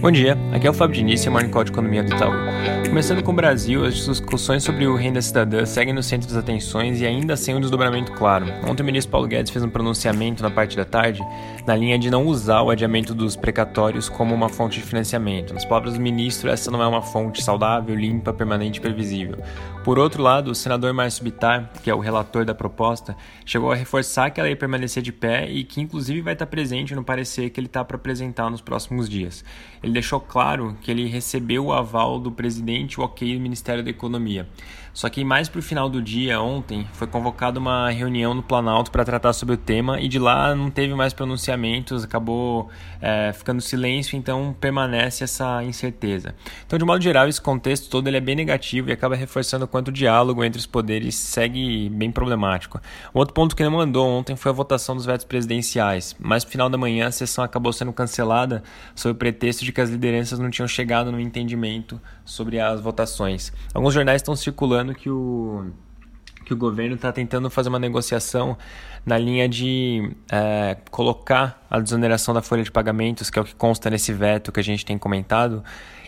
Bom dia, aqui é o Fábio Diniz, Call de Economia do Itaú. Começando com o Brasil, as discussões sobre o renda cidadã seguem no centro das atenções e ainda sem um desdobramento claro. Ontem o ministro Paulo Guedes fez um pronunciamento na parte da tarde na linha de não usar o adiamento dos precatórios como uma fonte de financiamento. Nas palavras do ministro, essa não é uma fonte saudável, limpa, permanente e previsível. Por outro lado, o senador Márcio Bittar, que é o relator da proposta, chegou a reforçar que ela ia permanecer de pé e que inclusive vai estar presente no parecer que ele está para apresentar nos próximos dias. Ele deixou claro que ele recebeu o aval do presidente o ok do Ministério da Economia. Só que mais para o final do dia, ontem, foi convocada uma reunião no Planalto para tratar sobre o tema e de lá não teve mais pronunciamentos, acabou é, ficando silêncio, então permanece essa incerteza. Então, de modo geral, esse contexto todo ele é bem negativo e acaba reforçando o quanto o diálogo entre os poderes segue bem problemático. Um outro ponto que não mandou ontem foi a votação dos vetos presidenciais, mas no final da manhã a sessão acabou sendo cancelada sob o pretexto de que as lideranças não tinham chegado no entendimento sobre as votações. Alguns jornais estão circulando que o que o governo está tentando fazer uma negociação na linha de é, colocar a desoneração da folha de pagamentos, que é o que consta nesse veto que a gente tem comentado,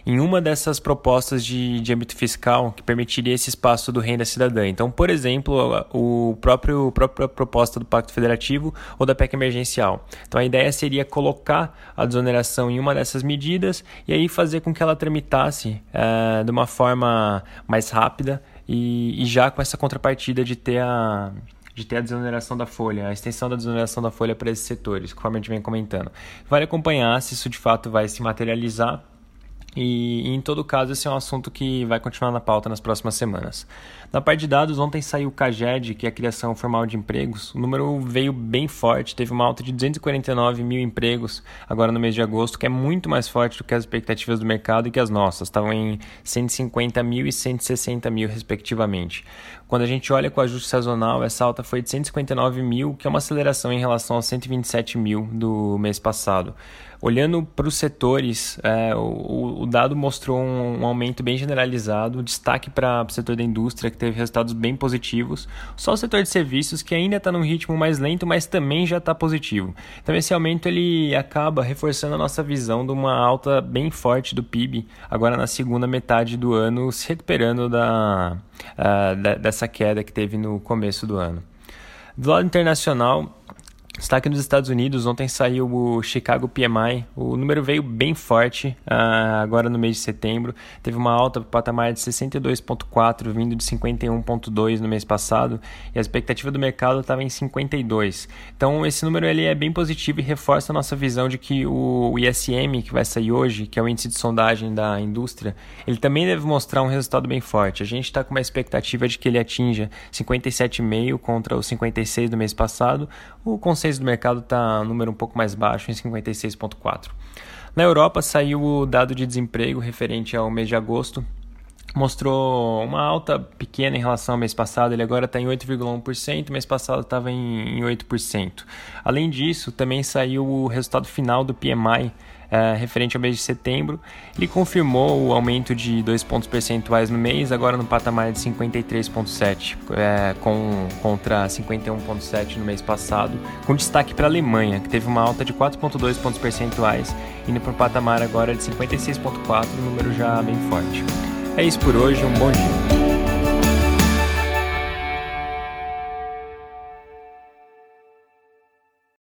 em uma dessas propostas de, de âmbito fiscal que permitiria esse espaço do renda cidadã. Então, por exemplo, o próprio a própria proposta do Pacto Federativo ou da PEC emergencial. Então, a ideia seria colocar a desoneração em uma dessas medidas e aí fazer com que ela tramitasse é, de uma forma mais rápida e, e já com essa contrapartida de ter a de ter a desoneração da folha, a extensão da desoneração da folha para esses setores, conforme a gente vem comentando. Vale acompanhar se isso de fato vai se materializar e, em todo caso, esse é um assunto que vai continuar na pauta nas próximas semanas. Na parte de dados, ontem saiu o CAGED, que é a criação formal de empregos. O número veio bem forte, teve uma alta de 249 mil empregos agora no mês de agosto, que é muito mais forte do que as expectativas do mercado e que as nossas. Estavam em 150 mil e 160 mil, respectivamente. Quando a gente olha com o ajuste sazonal, essa alta foi de 159 mil, que é uma aceleração em relação aos 127 mil do mês passado. Olhando para os setores, é, o, o, dado mostrou um, um, aumento bem generalizado, destaque para o setor da indústria, que teve resultados bem positivos, só o setor de serviços, que ainda está num ritmo mais lento, mas também já está positivo. Então, esse aumento ele acaba reforçando a nossa visão de uma alta bem forte do PIB, agora na segunda metade do ano, se recuperando da, uh, da dessa queda que teve no começo do ano. Do lado internacional, Destaque nos Estados Unidos, ontem saiu o Chicago PMI, o número veio bem forte uh, agora no mês de setembro, teve uma alta para o patamar de 62,4, vindo de 51,2 no mês passado, e a expectativa do mercado estava em 52. Então esse número ele é bem positivo e reforça a nossa visão de que o, o ISM, que vai sair hoje, que é o índice de sondagem da indústria, ele também deve mostrar um resultado bem forte. A gente está com uma expectativa de que ele atinja 57,5 contra os 56 do mês passado, o consenso do mercado está um número um pouco mais baixo, em 56,4. Na Europa saiu o dado de desemprego referente ao mês de agosto, mostrou uma alta pequena em relação ao mês passado, ele agora está em 8,1%, mês passado estava em 8%. Além disso, também saiu o resultado final do PMI é, referente ao mês de setembro. Ele confirmou o aumento de 2 pontos percentuais no mês, agora no patamar de 53,7, é, com, contra 51,7 no mês passado, com destaque para a Alemanha, que teve uma alta de 4,2 pontos percentuais, indo para o patamar agora de 56,4, um número já bem forte. É isso por hoje, um bom dia.